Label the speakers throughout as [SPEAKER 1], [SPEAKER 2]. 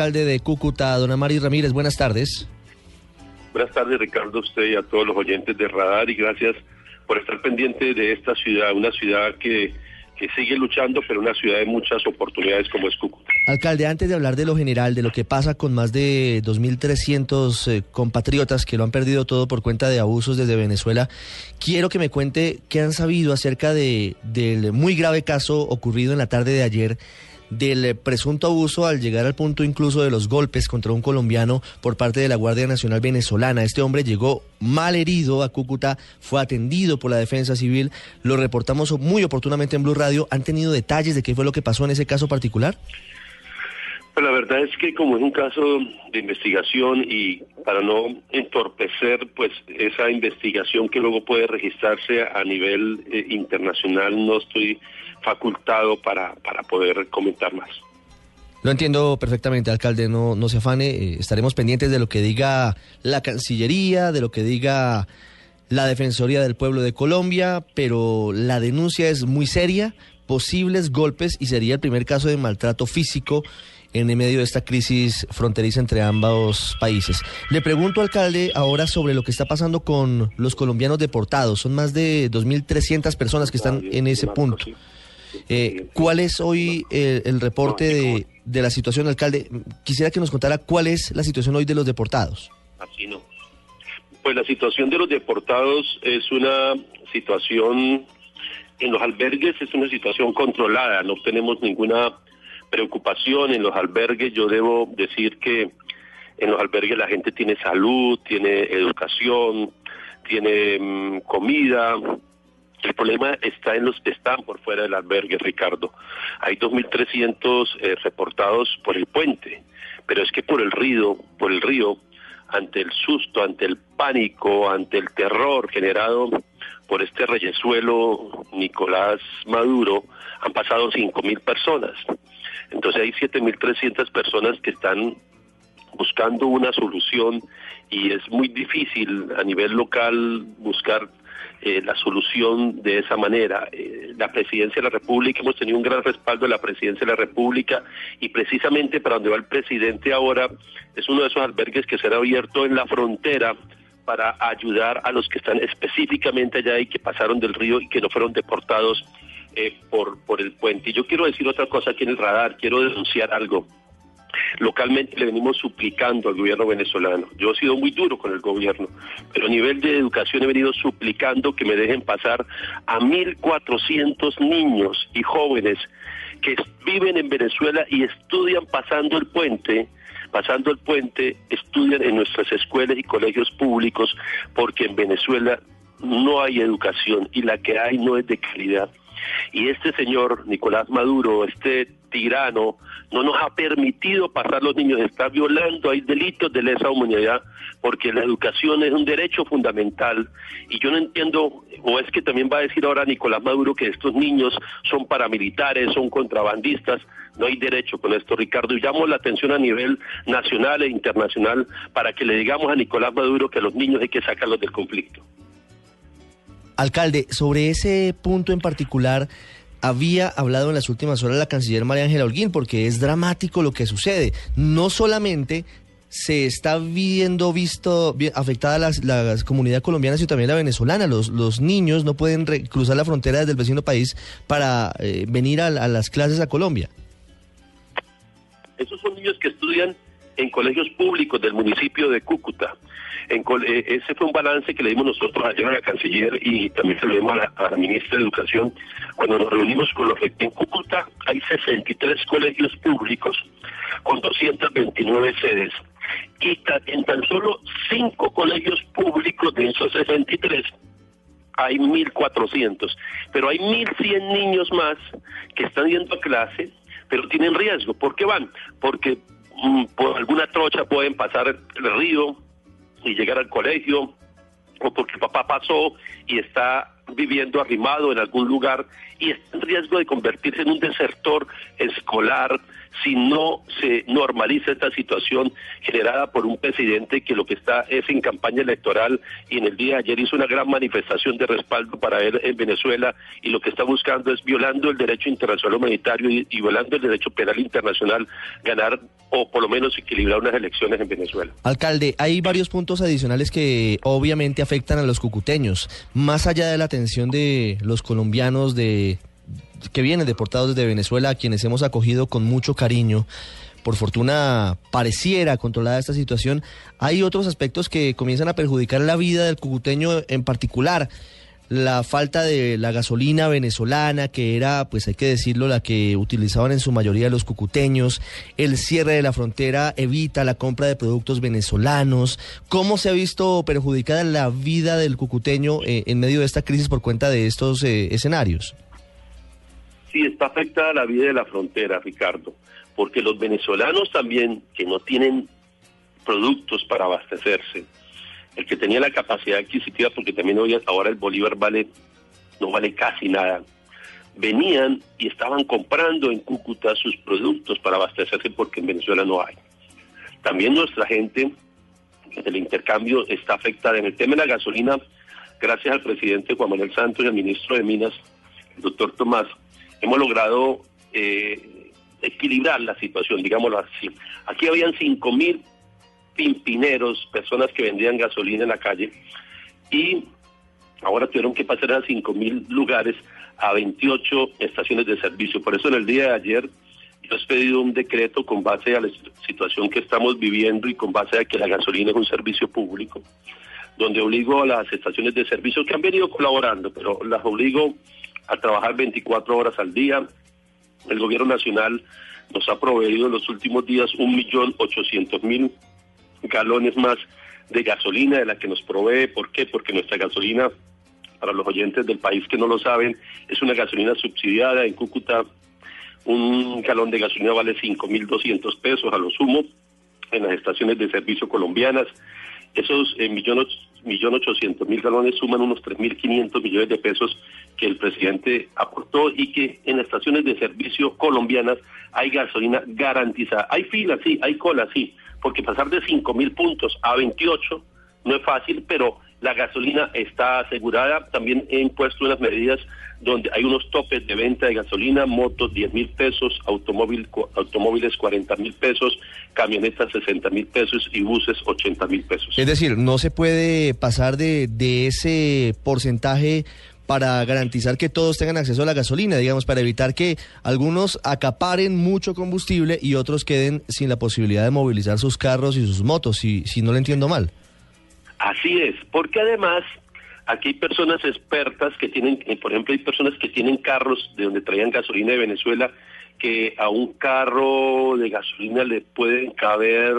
[SPEAKER 1] alcalde de Cúcuta, don Amari Ramírez, buenas tardes.
[SPEAKER 2] Buenas tardes, Ricardo, a usted y a todos los oyentes de Radar y gracias por estar pendiente de esta ciudad, una ciudad que, que sigue luchando, pero una ciudad de muchas oportunidades como es Cúcuta.
[SPEAKER 1] Alcalde, antes de hablar de lo general, de lo que pasa con más de 2.300 eh, compatriotas que lo han perdido todo por cuenta de abusos desde Venezuela, quiero que me cuente qué han sabido acerca de, del muy grave caso ocurrido en la tarde de ayer del presunto abuso al llegar al punto incluso de los golpes contra un colombiano por parte de la Guardia Nacional Venezolana. Este hombre llegó mal herido a Cúcuta, fue atendido por la Defensa Civil, lo reportamos muy oportunamente en Blue Radio. ¿Han tenido detalles de qué fue lo que pasó en ese caso particular?
[SPEAKER 2] Pues la verdad es que como es un caso de investigación y para no entorpecer pues esa investigación que luego puede registrarse a nivel eh, internacional, no estoy facultado para, para poder comentar más.
[SPEAKER 1] Lo entiendo perfectamente, alcalde, no, no se afane, eh, estaremos pendientes de lo que diga la Cancillería, de lo que diga la Defensoría del Pueblo de Colombia, pero la denuncia es muy seria, posibles golpes y sería el primer caso de maltrato físico en medio de esta crisis fronteriza entre ambos países. Le pregunto, alcalde, ahora sobre lo que está pasando con los colombianos deportados. Son más de 2.300 personas que están en ese punto. Eh, ¿Cuál es hoy el, el reporte de, de, la situación, alcalde? Quisiera que nos contara cuál es la situación hoy de los deportados.
[SPEAKER 2] Así no. Pues la situación de los deportados es una situación, en los albergues es una situación controlada, no tenemos ninguna preocupación en los albergues. Yo debo decir que en los albergues la gente tiene salud, tiene educación, tiene mmm, comida, el problema está en los que están por fuera del albergue, Ricardo. Hay 2.300 eh, reportados por el puente, pero es que por el río, por el río, ante el susto, ante el pánico, ante el terror generado por este reyesuelo Nicolás Maduro, han pasado 5.000 personas. Entonces hay 7.300 personas que están buscando una solución y es muy difícil a nivel local buscar eh, la solución de esa manera. Eh, la presidencia de la República, hemos tenido un gran respaldo de la presidencia de la República y precisamente para donde va el presidente ahora es uno de esos albergues que será abierto en la frontera para ayudar a los que están específicamente allá y que pasaron del río y que no fueron deportados eh, por, por el puente. Y yo quiero decir otra cosa aquí en el radar, quiero denunciar algo localmente le venimos suplicando al gobierno venezolano. Yo he sido muy duro con el gobierno, pero a nivel de educación he venido suplicando que me dejen pasar a 1.400 niños y jóvenes que viven en Venezuela y estudian pasando el puente pasando el puente, estudian en nuestras escuelas y colegios públicos, porque en Venezuela no hay educación y la que hay no es de calidad. Y este señor, Nicolás Maduro, este tirano, no nos ha permitido pasar los niños, está violando, hay delitos de lesa humanidad, porque la educación es un derecho fundamental. Y yo no entiendo, o es que también va a decir ahora Nicolás Maduro que estos niños son paramilitares, son contrabandistas, no hay derecho con esto, Ricardo. Y llamo la atención a nivel nacional e internacional para que le digamos a Nicolás Maduro que a los niños hay que sacarlos del conflicto.
[SPEAKER 1] Alcalde, sobre ese punto en particular, había hablado en las últimas horas la canciller María Ángela Holguín, porque es dramático lo que sucede. No solamente se está viendo visto afectada la, comunidad colombiana, sino también la venezolana. Los, los niños no pueden cruzar la frontera desde el vecino país para eh, venir a, a las clases a Colombia.
[SPEAKER 2] Esos son niños que estudian en colegios públicos del municipio de Cúcuta. En, eh, ese fue un balance que le dimos nosotros ayer a la canciller y también se lo dimos a la, ministra de Educación cuando nos reunimos con los en Cúcuta hay 63 colegios públicos con 229 sedes y en tan solo cinco colegios públicos de esos 63 hay 1.400, pero hay 1.100 niños más que están yendo a clase, pero tienen riesgo. ¿Por qué van? Porque mm, por alguna trocha pueden pasar el río, y llegar al colegio, o porque papá pasó y está viviendo arrimado en algún lugar y está en riesgo de convertirse en un desertor escolar si no se normaliza esta situación generada por un presidente que lo que está es en campaña electoral y en el día de ayer hizo una gran manifestación de respaldo para él en Venezuela y lo que está buscando es violando el derecho internacional humanitario y, y violando el derecho penal internacional ganar o por lo menos equilibrar unas elecciones en Venezuela.
[SPEAKER 1] Alcalde, hay varios puntos adicionales que obviamente afectan a los cucuteños, más allá de la atención de los colombianos de que vienen deportados desde Venezuela, a quienes hemos acogido con mucho cariño. Por fortuna pareciera controlada esta situación, hay otros aspectos que comienzan a perjudicar la vida del cucuteño en particular la falta de la gasolina venezolana, que era, pues hay que decirlo, la que utilizaban en su mayoría los cucuteños, el cierre de la frontera evita la compra de productos venezolanos, ¿cómo se ha visto perjudicada la vida del cucuteño eh, en medio de esta crisis por cuenta de estos eh, escenarios?
[SPEAKER 2] Sí, está afectada la vida de la frontera, Ricardo, porque los venezolanos también, que no tienen productos para abastecerse, el que tenía la capacidad adquisitiva, porque también hoy ahora el Bolívar vale no vale casi nada, venían y estaban comprando en Cúcuta sus productos para abastecerse porque en Venezuela no hay. También nuestra gente el intercambio está afectada. En el tema de la gasolina, gracias al presidente Juan Manuel Santos y al ministro de Minas, el doctor Tomás, hemos logrado eh, equilibrar la situación, digámoslo así. Aquí habían cinco mil pimpineros, personas que vendían gasolina en la calle, y ahora tuvieron que pasar a 5 mil lugares a 28 estaciones de servicio. Por eso en el día de ayer yo he pedido un decreto con base a la situación que estamos viviendo y con base a que la gasolina es un servicio público, donde obligo a las estaciones de servicio que han venido colaborando, pero las obligo a trabajar 24 horas al día. El gobierno nacional nos ha proveído en los últimos días un millón ochocientos mil galones más de gasolina de la que nos provee. ¿Por qué? Porque nuestra gasolina, para los oyentes del país que no lo saben, es una gasolina subsidiada. En Cúcuta un galón de gasolina vale 5.200 pesos a lo sumo en las estaciones de servicio colombianas. Esos eh, millones millón ochocientos mil galones suman unos 3.500 millones de pesos que el presidente aportó y que en estaciones de servicio colombianas hay gasolina garantizada. Hay filas, sí, hay cola, sí, porque pasar de 5 mil puntos a 28 no es fácil, pero la gasolina está asegurada. También he impuesto unas medidas donde hay unos topes de venta de gasolina, motos 10 mil pesos, automóvil, automóviles 40 mil pesos, camionetas 60 mil pesos y buses 80 mil pesos.
[SPEAKER 1] Es decir, no se puede pasar de, de ese porcentaje para garantizar que todos tengan acceso a la gasolina, digamos, para evitar que algunos acaparen mucho combustible y otros queden sin la posibilidad de movilizar sus carros y sus motos, si, si no lo entiendo mal.
[SPEAKER 2] Así es, porque además aquí hay personas expertas que tienen, eh, por ejemplo, hay personas que tienen carros de donde traían gasolina de Venezuela, que a un carro de gasolina le pueden caber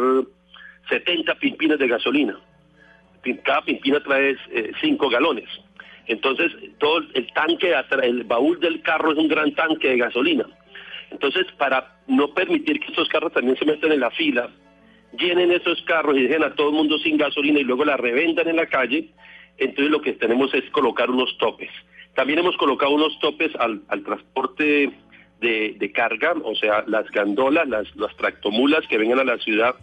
[SPEAKER 2] 70 pimpinas de gasolina. Cada pimpina trae 5 eh, galones. Entonces, todo el tanque, el baúl del carro es un gran tanque de gasolina. Entonces, para no permitir que estos carros también se metan en la fila, llenen esos carros y dejen a todo el mundo sin gasolina y luego la revendan en la calle, entonces lo que tenemos es colocar unos topes. También hemos colocado unos topes al, transporte de, carga, o sea, las gandolas, las, las tractomulas que vengan a la ciudad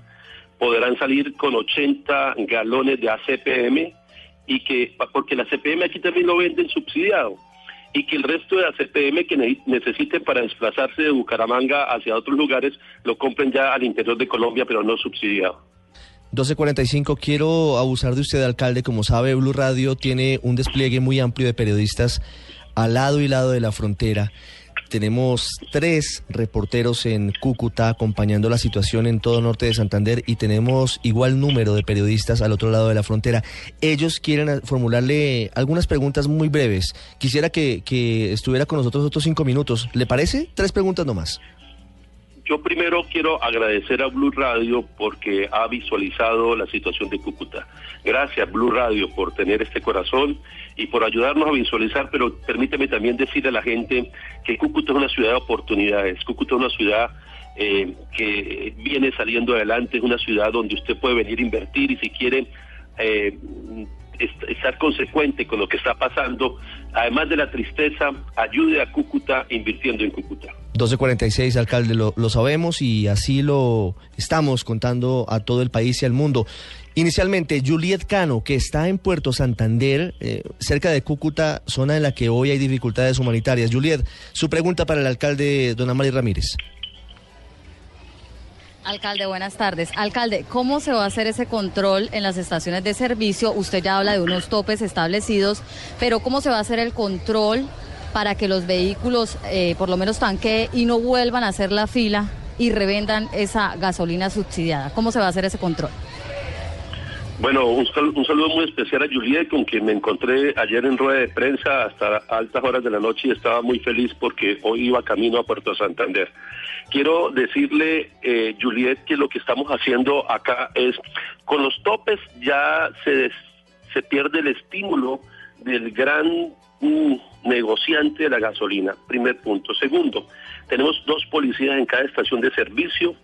[SPEAKER 2] podrán salir con 80 galones de ACPM y que, porque la CPM aquí también lo venden subsidiado, y que el resto de la CPM que necesiten para desplazarse de Bucaramanga hacia otros lugares lo compren ya al interior de Colombia, pero no subsidiado.
[SPEAKER 1] 1245, quiero abusar de usted, alcalde. Como sabe, Blue Radio tiene un despliegue muy amplio de periodistas al lado y lado de la frontera. Tenemos tres reporteros en Cúcuta acompañando la situación en todo norte de Santander y tenemos igual número de periodistas al otro lado de la frontera. Ellos quieren formularle algunas preguntas muy breves. Quisiera que, estuviera con nosotros otros cinco minutos. ¿Le parece? Tres preguntas nomás.
[SPEAKER 2] Yo primero quiero agradecer a Blue Radio porque ha visualizado la situación de Cúcuta. Gracias Blue Radio por tener este corazón y por ayudarnos a visualizar, pero permíteme también decirle a la gente que Cúcuta es una ciudad de oportunidades. Cúcuta es una ciudad eh, que viene saliendo adelante, es una ciudad donde usted puede venir a invertir y si quiere eh, estar consecuente con lo que está pasando, además de la tristeza, ayude a Cúcuta invirtiendo en Cúcuta.
[SPEAKER 1] 1246, alcalde, lo, sabemos y así lo estamos contando a todo el país y al mundo. Inicialmente, Juliet Cano, que está en Puerto Santander, eh, cerca de Cúcuta, zona en la que hoy hay dificultades humanitarias. Juliet, su pregunta para el alcalde Don Amari Ramírez.
[SPEAKER 3] Alcalde, buenas tardes. Alcalde, ¿cómo se va a hacer ese control en las estaciones de servicio? Usted ya habla de unos topes establecidos, pero ¿cómo se va a hacer el control para que los vehículos eh, por lo menos tanqueen y no vuelvan a hacer la fila y revendan esa gasolina subsidiada? ¿Cómo se va a hacer ese control?
[SPEAKER 2] Bueno, un, saludo muy especial a Juliet, con quien me encontré ayer en rueda de prensa hasta altas horas de la noche y estaba muy feliz porque hoy iba camino a Puerto Santander. Quiero decirle, eh, Juliet, que lo que estamos haciendo acá es, con los topes ya se, se pierde el estímulo del gran mm, negociante de la gasolina, primer punto. Segundo, tenemos dos policías en cada estación de servicio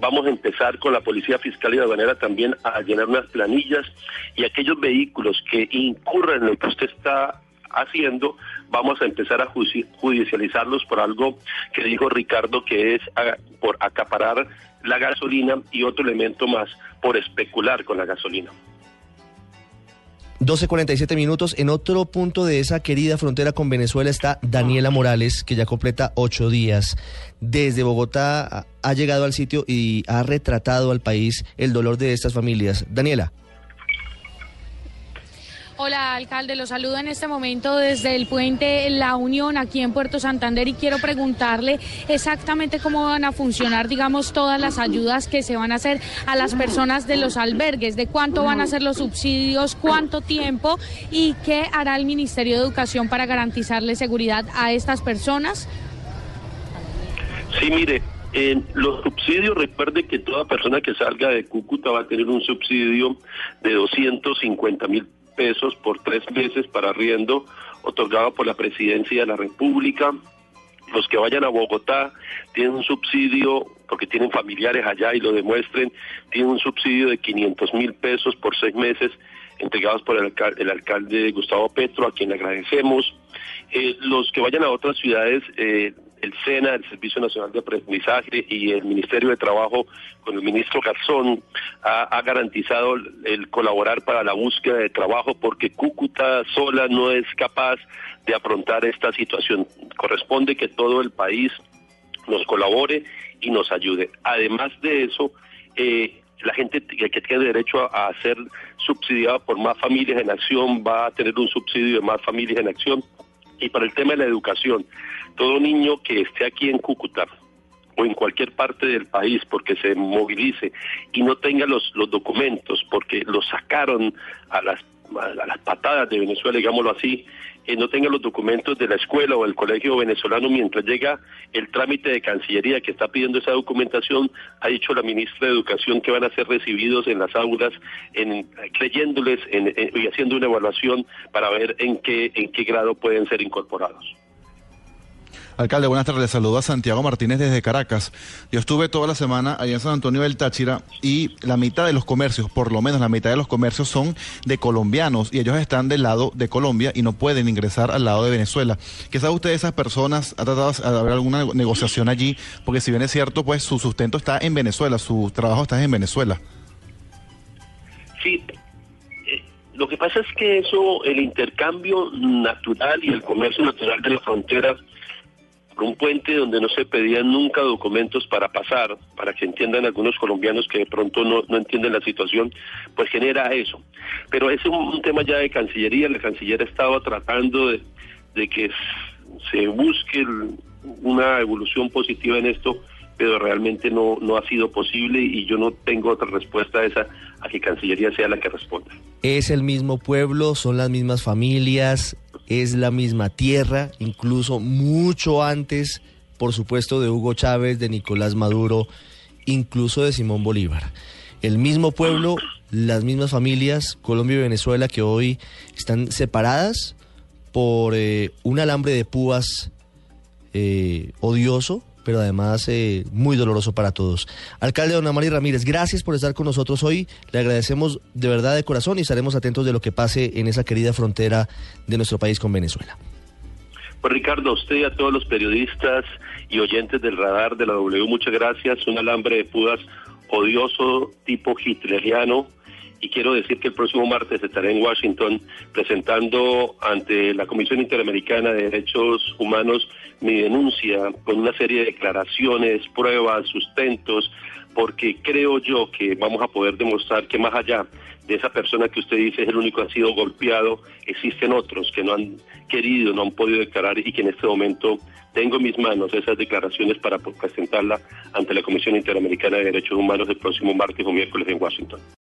[SPEAKER 2] Vamos a empezar con la Policía Fiscal y Aduanera también a llenar unas planillas y aquellos vehículos que incurran en lo que usted está haciendo, vamos a empezar a judicializarlos por algo que dijo Ricardo, que es por acaparar la gasolina y otro elemento más, por especular con la gasolina.
[SPEAKER 1] 12.47 minutos. En otro punto de esa querida frontera con Venezuela está Daniela Morales, que ya completa ocho días. Desde Bogotá ha llegado al sitio y ha retratado al país el dolor de estas familias. Daniela.
[SPEAKER 4] Hola, alcalde. Lo saludo en este momento desde el puente La Unión aquí en Puerto Santander y quiero preguntarle exactamente cómo van a funcionar, digamos, todas las ayudas que se van a hacer a las personas de los albergues, de cuánto van a ser los subsidios, cuánto tiempo y qué hará el Ministerio de Educación para garantizarle seguridad a estas personas.
[SPEAKER 2] Sí, mire, los subsidios, recuerde que toda persona que salga de Cúcuta va a tener un subsidio de 250 mil pesos por tres meses para arriendo otorgado por la Presidencia de la República. Los que vayan a Bogotá tienen un subsidio, porque tienen familiares allá y lo demuestren, tienen un subsidio de 500 mil pesos por seis meses entregados por el, el, alcalde Gustavo Petro, a quien le agradecemos. Eh, los que vayan a otras ciudades eh, el SENA, el Servicio Nacional de Aprendizaje y el Ministerio de Trabajo con el ministro Garzón ha, garantizado el, colaborar para la búsqueda de trabajo porque Cúcuta sola no es capaz de afrontar esta situación. Corresponde que todo el país nos colabore y nos ayude. Además de eso, eh, la gente que tiene derecho a, a ser subsidiada por más familias en acción va a tener un subsidio de más familias en acción. Y para el tema de la educación, todo niño que esté aquí en Cúcuta o en cualquier parte del país porque se movilice y no tenga los, los documentos porque lo sacaron a las, a las patadas de Venezuela, digámoslo así, eh, no tenga los documentos de la escuela o el colegio venezolano mientras llega el trámite de Cancillería que está pidiendo esa documentación, ha dicho la ministra de Educación que van a ser recibidos en las aulas, en, creyéndoles y haciendo una evaluación para ver en qué, en qué grado pueden ser incorporados.
[SPEAKER 5] Alcalde, buenas tardes. Le saludo a Santiago Martínez desde Caracas. Yo estuve toda la semana allá en San Antonio del Táchira y la mitad de los comercios, por lo menos la mitad de los comercios son de colombianos y ellos están del lado de Colombia y no pueden ingresar al lado de Venezuela. ¿Qué sabe usted de esas personas? ¿Ha tratado de haber alguna negociación allí? Porque si bien es cierto, pues su sustento está en Venezuela, su trabajo está en Venezuela.
[SPEAKER 2] Sí, eh, lo que pasa es que eso, el intercambio natural y el comercio natural de la frontera un puente donde no se pedían nunca documentos para pasar, para que entiendan algunos colombianos que de pronto no, no entienden la situación, pues genera eso. Pero es un, tema ya de Cancillería, la Canciller estaba tratando de, de que se busque una evolución positiva en esto, pero realmente no, no ha sido posible y yo no tengo otra respuesta a esa, a que Cancillería sea la que responda.
[SPEAKER 1] Es el mismo pueblo, son las mismas familias, es la misma tierra, incluso mucho antes, por supuesto, de Hugo Chávez, de Nicolás Maduro, incluso de Simón Bolívar. El mismo pueblo, las mismas familias, Colombia y Venezuela, que hoy están separadas por eh, un alambre de púas eh, odioso, pero además eh, muy doloroso para todos. Alcalde Don Amari Ramírez, gracias por estar con nosotros hoy. Le agradecemos de verdad de corazón y estaremos atentos de lo que pase en esa querida frontera de nuestro país con Venezuela.
[SPEAKER 2] Pues Ricardo, a usted y a todos los periodistas y oyentes del radar de la W, muchas gracias. Un alambre de pudas odioso, tipo hitleriano. Y quiero decir que el próximo martes estaré en Washington presentando ante la Comisión Interamericana de Derechos Humanos mi denuncia con una serie de declaraciones, pruebas, sustentos, porque creo yo que vamos a poder demostrar que más allá de esa persona que usted dice es el único que ha sido golpeado, existen otros que no han querido, no han podido declarar y que en este momento tengo en mis manos esas declaraciones para presentarla ante la Comisión Interamericana de Derechos Humanos el próximo martes o miércoles en Washington.